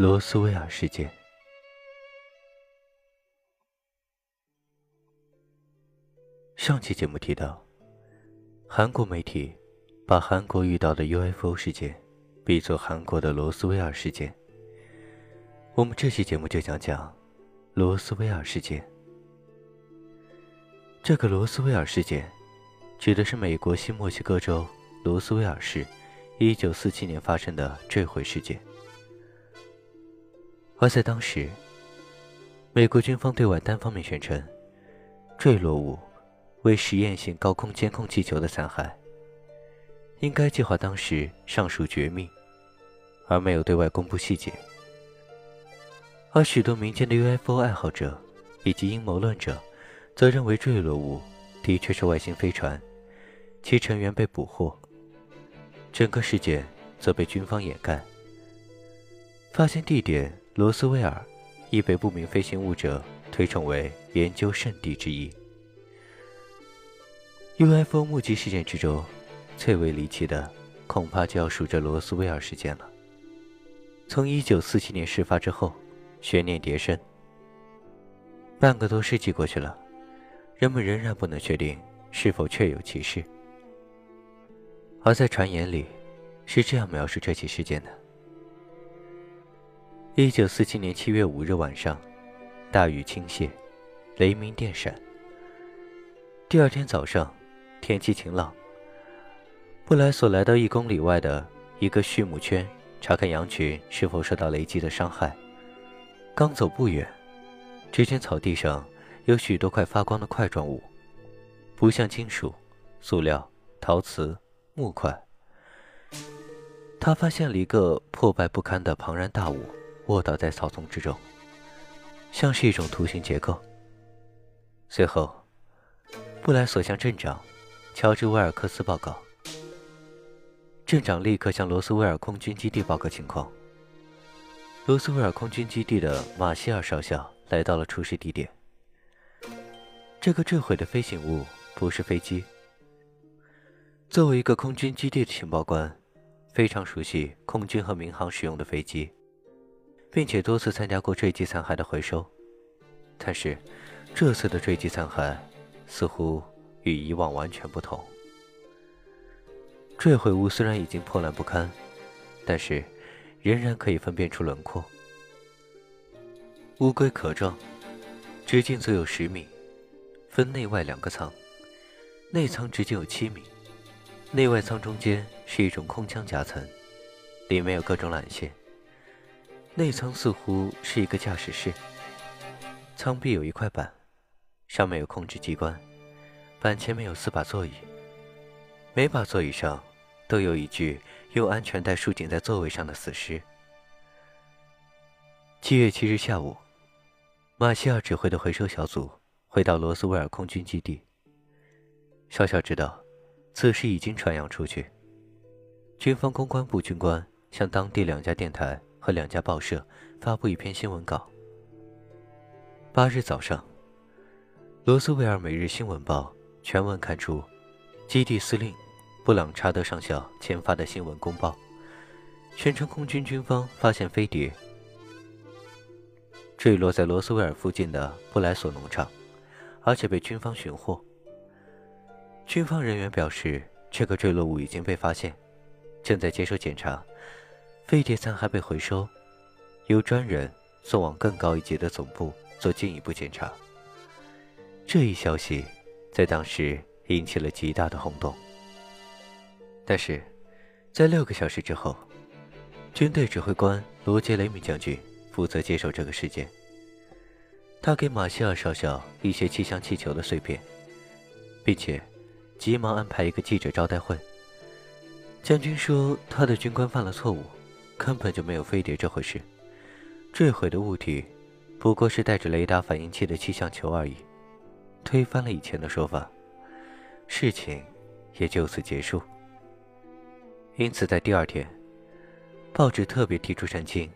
罗斯威尔事件。上期节目提到，韩国媒体把韩国遇到的 UFO 事件比作韩国的罗斯威尔事件。我们这期节目就讲讲罗斯威尔事件。这个罗斯威尔事件，指的是美国新墨西哥州罗斯威尔市1947年发生的坠毁事件。而在当时，美国军方对外单方面宣称，坠落物为实验性高空监控气球的残骸。因该计划当时尚属绝密，而没有对外公布细节。而许多民间的 UFO 爱好者以及阴谋论者，则认为坠落物的确是外星飞船，其成员被捕获。整个事件则被军方掩盖，发现地点。罗斯威尔亦被不明飞行物者推崇为研究圣地之一。UFO 目击事件之中，最为离奇的恐怕就要数这罗斯威尔事件了。从1947年事发之后，悬念迭生。半个多世纪过去了，人们仍然不能确定是否确有其事。而在传言里，是这样描述这起事件的。一九四七年七月五日晚上，大雨倾泻，雷鸣电闪。第二天早上，天气晴朗。布莱索来到一公里外的一个畜牧圈，查看羊群是否受到雷击的伤害。刚走不远，只见草地上有许多块发光的块状物，不像金属、塑料、陶瓷、木块。他发现了一个破败不堪的庞然大物。卧倒在草丛之中，像是一种图形结构。随后，布莱索向镇长乔治·威尔克斯报告。镇长立刻向罗斯威尔空军基地报告情况。罗斯威尔空军基地的马歇尔少校来到了出事地点。这个坠毁的飞行物不是飞机。作为一个空军基地的情报官，非常熟悉空军和民航使用的飞机。并且多次参加过坠机残骸的回收，但是这次的坠机残骸似乎与以往完全不同。坠毁物虽然已经破烂不堪，但是仍然可以分辨出轮廓。乌龟壳状，直径足有十米，分内外两个舱，内舱直径有七米，内外舱中间是一种空腔夹层，里面有各种缆线。内舱似乎是一个驾驶室，舱壁有一块板，上面有控制机关，板前面有四把座椅，每把座椅上都有一具用安全带束紧在座位上的死尸。七月七日下午，马歇尔指挥的回收小组回到罗斯威尔空军基地。少校知道，此事已经传扬出去，军方公关部军官向当地两家电台。和两家报社发布一篇新闻稿。八日早上，罗斯威尔每日新闻报全文刊出基地司令布朗查德上校签发的新闻公报，宣称空军军方发现飞碟坠落在罗斯威尔附近的布莱索农场，而且被军方寻获。军方人员表示，这个坠落物已经被发现，正在接受检查。飞碟残骸被回收，由专人送往更高一级的总部做进一步检查。这一消息在当时引起了极大的轰动。但是，在六个小时之后，军队指挥官罗杰·雷米将军负责接手这个事件。他给马歇尔少校一些气象气球的碎片，并且急忙安排一个记者招待会。将军说，他的军官犯了错误。根本就没有飞碟这回事，坠毁的物体不过是带着雷达反应器的气象球而已，推翻了以前的说法，事情也就此结束。因此，在第二天，报纸特别提出澄清：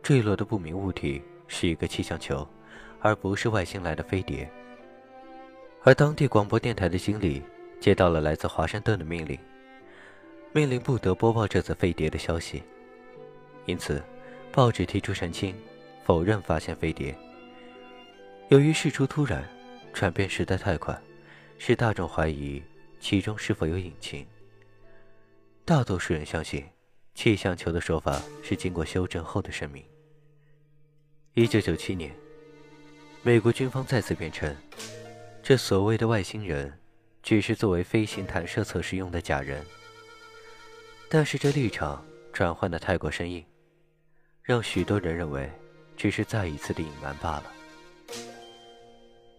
坠落的不明物体是一个气象球，而不是外星来的飞碟。而当地广播电台的经理接到了来自华盛顿的命令，命令不得播报这次飞碟的消息。因此，报纸提出澄清，否认发现飞碟。由于事出突然，转变实在太快，使大众怀疑其中是否有隐情。大多数人相信，气象球的说法是经过修正后的声明。一九九七年，美国军方再次辩称，这所谓的外星人，只是作为飞行弹射测试用的假人。但是这立场转换的太过生硬，让许多人认为，只是再一次的隐瞒罢了。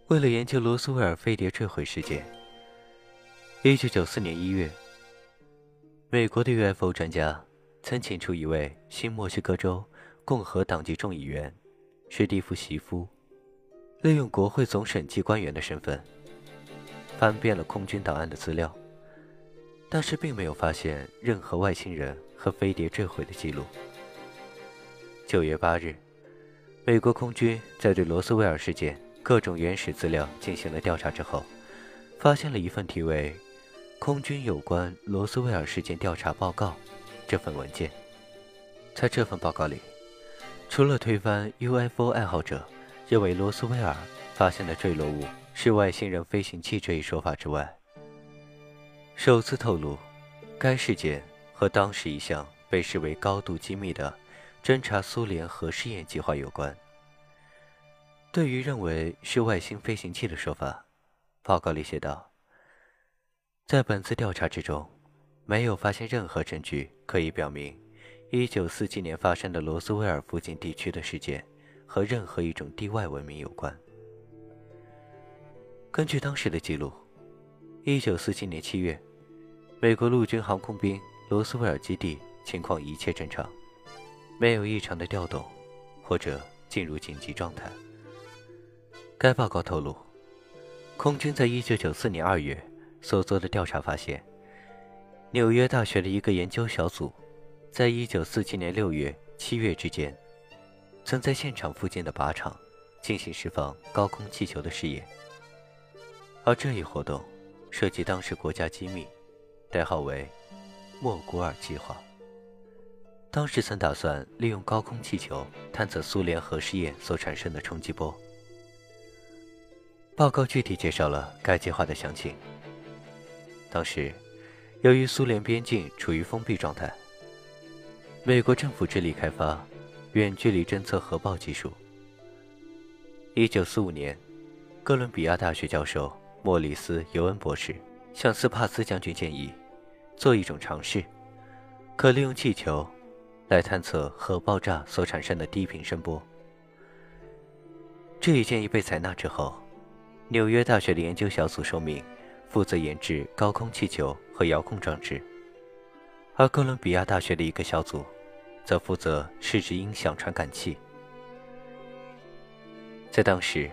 为了研究罗斯威尔飞碟坠毁事件，一九九四年一月，美国的 UFO 专家曾请出一位新墨西哥州共和党籍众议员。史蒂夫·席夫利用国会总审计官员的身份，翻遍了空军档案的资料，但是并没有发现任何外星人和飞碟坠毁的记录。九月八日，美国空军在对罗斯威尔事件各种原始资料进行了调查之后，发现了一份题为《空军有关罗斯威尔事件调查报告》这份文件。在这份报告里。除了推翻 UFO 爱好者认为罗斯威尔发现的坠落物是外星人飞行器这一说法之外，首次透露，该事件和当时一项被视为高度机密的侦查苏联核试验计划有关。对于认为是外星飞行器的说法，报告里写道：在本次调查之中，没有发现任何证据可以表明。一九四七年发生的罗斯威尔附近地区的事件和任何一种地外文明有关。根据当时的记录，一九四七年七月，美国陆军航空兵罗斯威尔基地情况一切正常，没有异常的调动或者进入紧急状态。该报告透露，空军在一九九四年二月所做的调查发现，纽约大学的一个研究小组。在一九四七年六月、七月之间，曾在现场附近的靶场进行释放高空气球的试验。而这一活动涉及当时国家机密，代号为“莫古尔计划”。当时曾打算利用高空气球探测苏联核试验所产生的冲击波。报告具体介绍了该计划的详情。当时，由于苏联边境处于封闭状态。美国政府致力开发远距离侦测核爆技术。一九四五年，哥伦比亚大学教授莫里斯·尤恩博士向斯帕斯将军建议，做一种尝试，可利用气球来探测核爆炸所产生的低频声波。这一建议被采纳之后，纽约大学的研究小组受命负责研制高空气球和遥控装置。而哥伦比亚大学的一个小组，则负责试制音响传感器。在当时，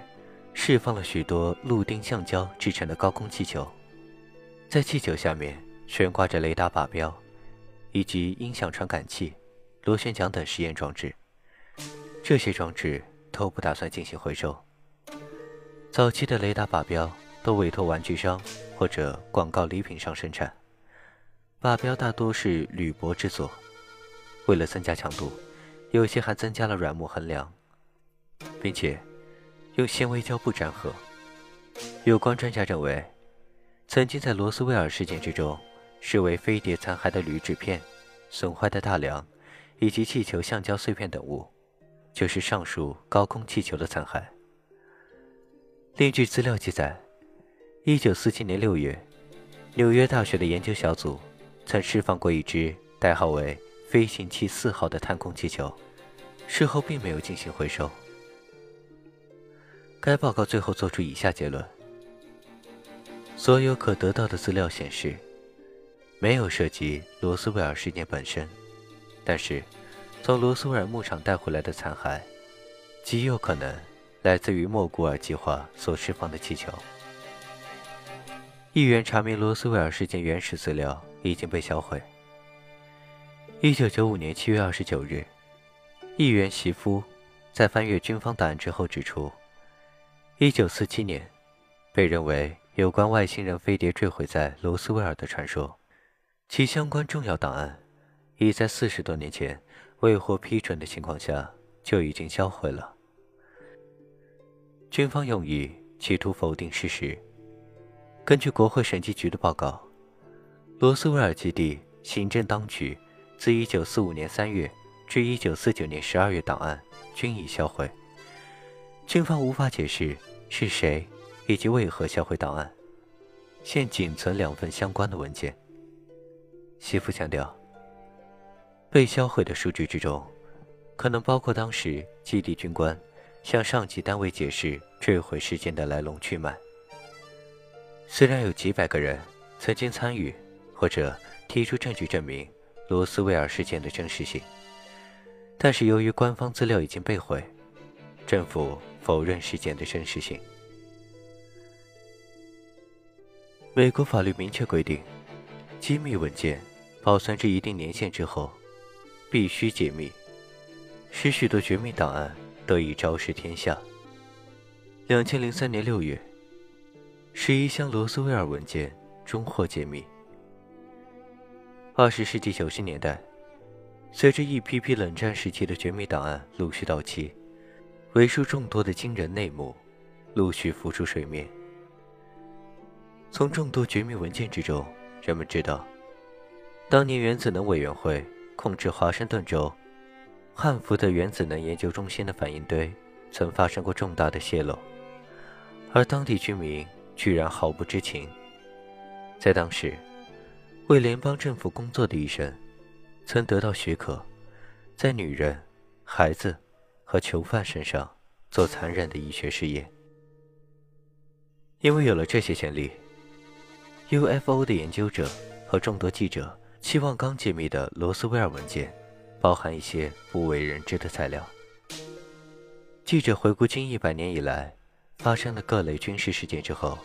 释放了许多镀锭橡胶制成的高空气球，在气球下面悬挂着雷达靶标，以及音响传感器、螺旋桨等实验装置。这些装置都不打算进行回收。早期的雷达靶标都委托玩具商或者广告礼品商生产。靶标大多是铝箔制作，为了增加强度，有些还增加了软木横梁，并且用纤维胶布粘合。有关专家认为，曾经在罗斯威尔事件之中视为飞碟残骸的铝纸片、损坏的大梁以及气球橡胶碎片等物，就是上述高空气球的残骸。另据资料记载，1947年6月，纽约大学的研究小组。曾释放过一只代号为“飞行器四号”的探空气球，事后并没有进行回收。该报告最后作出以下结论：所有可得到的资料显示，没有涉及罗斯威尔事件本身，但是从罗斯威尔牧场带回来的残骸，极有可能来自于莫古尔计划所释放的气球。议员查明罗斯威尔事件原始资料。已经被销毁。一九九五年七月二十九日，议员席夫在翻阅军方档案之后指出，一九四七年被认为有关外星人飞碟坠毁在罗斯威尔的传说，其相关重要档案已在四十多年前未获批准的情况下就已经销毁了。军方用意企图否定事实。根据国会审计局的报告，罗斯威尔基地行政当局自1945年3月至1949年12月档案均已销毁。军方无法解释是谁以及为何销毁档案，现仅存两份相关的文件。西夫强调，被销毁的数据之中，可能包括当时基地军官向上级单位解释坠毁事件的来龙去脉。虽然有几百个人曾经参与或者提出证据证明罗斯威尔事件的真实性，但是由于官方资料已经被毁，政府。否认事件的真实性。美国法律明确规定，机密文件保存至一定年限之后，必须解密，使许多绝密档案得以昭示天下。两千零三年六月，十一箱罗斯威尔文件终获解密。二十世纪九十年代，随着一批批冷战时期的绝密档案陆续到期。为数众多的惊人内幕陆续浮出水面。从众多绝密文件之中，人们知道，当年原子能委员会控制华盛顿州汉福德原子能研究中心的反应堆曾发生过重大的泄漏，而当地居民居然毫不知情。在当时，为联邦政府工作的医生曾得到许可，在女人、孩子。和囚犯身上做残忍的医学试验，因为有了这些先例，UFO 的研究者和众多记者期望刚解密的罗斯威尔文件包含一些不为人知的材料。记者回顾近一百年以来发生的各类军事事件之后，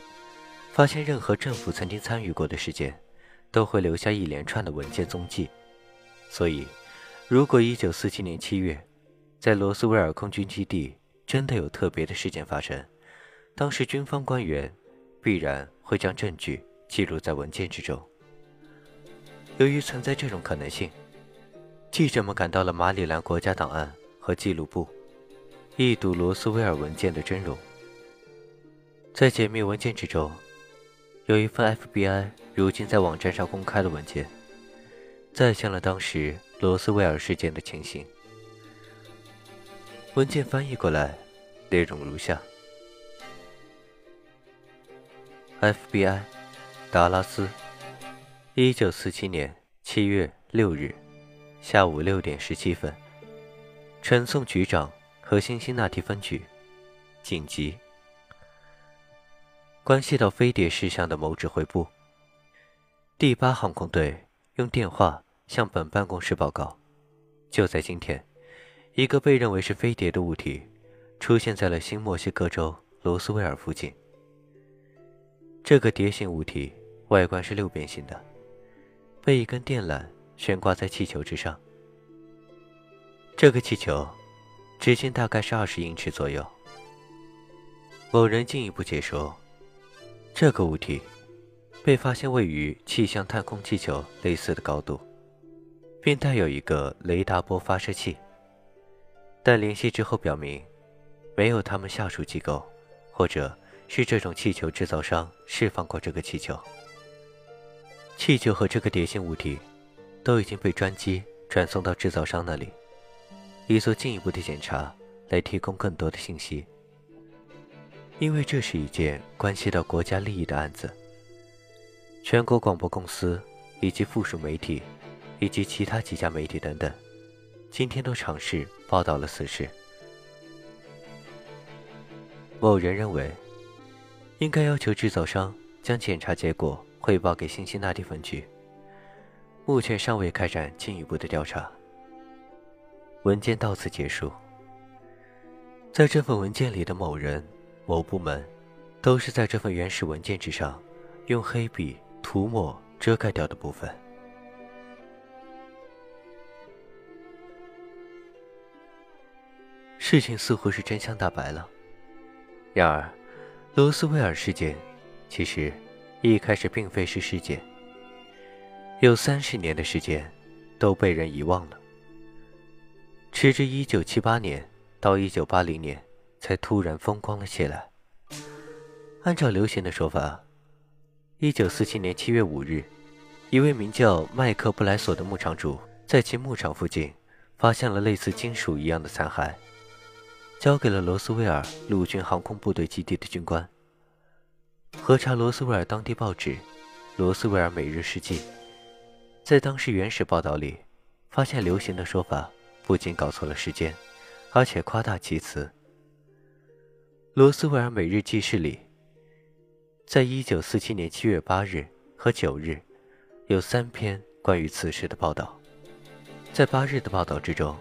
发现任何政府曾经参与过的事件都会留下一连串的文件踪迹，所以，如果1947年7月。在罗斯威尔空军基地真的有特别的事件发生，当时军方官员必然会将证据记录在文件之中。由于存在这种可能性，记者们赶到了马里兰国家档案和记录部，一睹罗斯威尔文件的真容。在解密文件之中，有一份 FBI 如今在网站上公开的文件，再现了当时罗斯威尔事件的情形。文件翻译过来，内容如下：FBI，达拉斯，一九四七年七月六日下午六点十七分，陈送局长和辛辛那提分局，紧急，关系到飞碟事项的某指挥部。第八航空队用电话向本办公室报告，就在今天。一个被认为是飞碟的物体，出现在了新墨西哥州罗斯威尔附近。这个碟形物体外观是六边形的，被一根电缆悬挂在气球之上。这个气球直径大概是二十英尺左右。某人进一步解说，这个物体被发现位于气象探空气球类似的高度，并带有一个雷达波发射器。但联系之后表明，没有他们下属机构，或者是这种气球制造商释放过这个气球。气球和这个碟形物体都已经被专机转送到制造商那里，以做进一步的检查，来提供更多的信息。因为这是一件关系到国家利益的案子，全国广播公司以及附属媒体，以及其他几家媒体等等。今天都尝试报道了此事。某人认为，应该要求制造商将检查结果汇报给辛辛那提分局。目前尚未开展进一步的调查。文件到此结束。在这份文件里的某人、某部门，都是在这份原始文件之上用黑笔涂抹遮盖掉的部分。事情似乎是真相大白了。然而，罗斯威尔事件其实一开始并非是事件，有三十年的时间都被人遗忘了。直至1978年到1980年才突然风光了起来。按照流行的说法，1947年7月5日，一位名叫麦克布莱索的牧场主在其牧场附近发现了类似金属一样的残骸，交给了罗斯威尔陆军航空部队基地的军官。核查罗斯威尔当地报纸《罗斯威尔每日世纪》，在当时原始报道里，发现流行的说法不仅搞错了时间，而且夸大其词。《罗斯威尔每日记事》里，在一九四七年七月八日和九日，有三篇关于此事的报道。在八日的报道之中，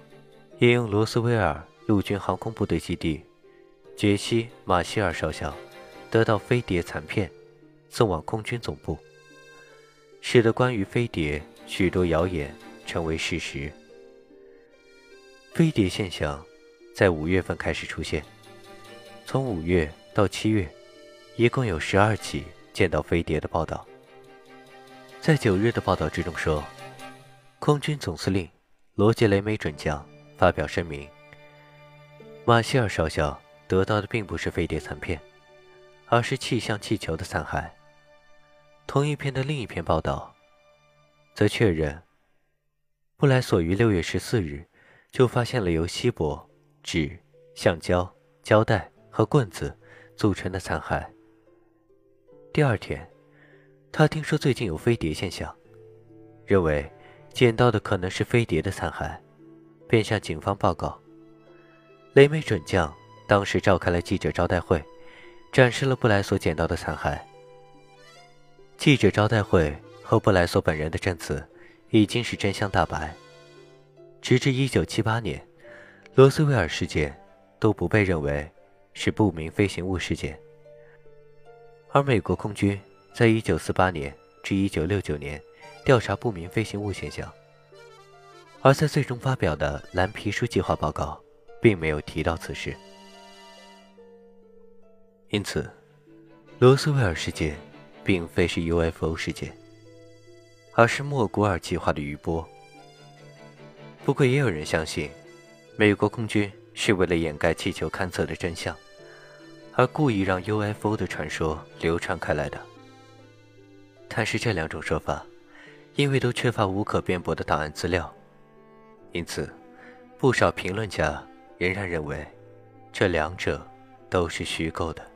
引用罗斯威尔陆军航空部队基地杰西·马歇尔少校。得到飞碟残片，送往空军总部，使得关于飞碟许多谣言成为事实。飞碟现象在五月份开始出现，从五月到七月，一共有十二起见到飞碟的报道。在九日的报道之中说，空军总司令罗杰·雷梅准将发表声明：马歇尔少校得到的并不是飞碟残片。而是气象气球的残骸。同一篇的另一篇报道，则确认，布莱索于六月十四日就发现了由锡箔、纸、橡胶、胶带和棍子组成的残骸。第二天，他听说最近有飞碟现象，认为捡到的可能是飞碟的残骸，便向警方报告。雷梅准将当时召开了记者招待会。展示了布莱索捡到的残骸。记者招待会和布莱索本人的证词已经是真相大白。直至1978年，罗斯威尔事件都不被认为是不明飞行物事件。而美国空军在1948年至1969年调查不明飞行物现象，而在最终发表的蓝皮书计划报告并没有提到此事。因此，罗斯威尔事件并非是 UFO 事件，而是莫古尔计划的余波。不过，也有人相信，美国空军是为了掩盖气球勘测的真相，而故意让 UFO 的传说流传开来的。但是，这两种说法，因为都缺乏无可辩驳的档案资料，因此，不少评论家仍然认为，这两者都是虚构的。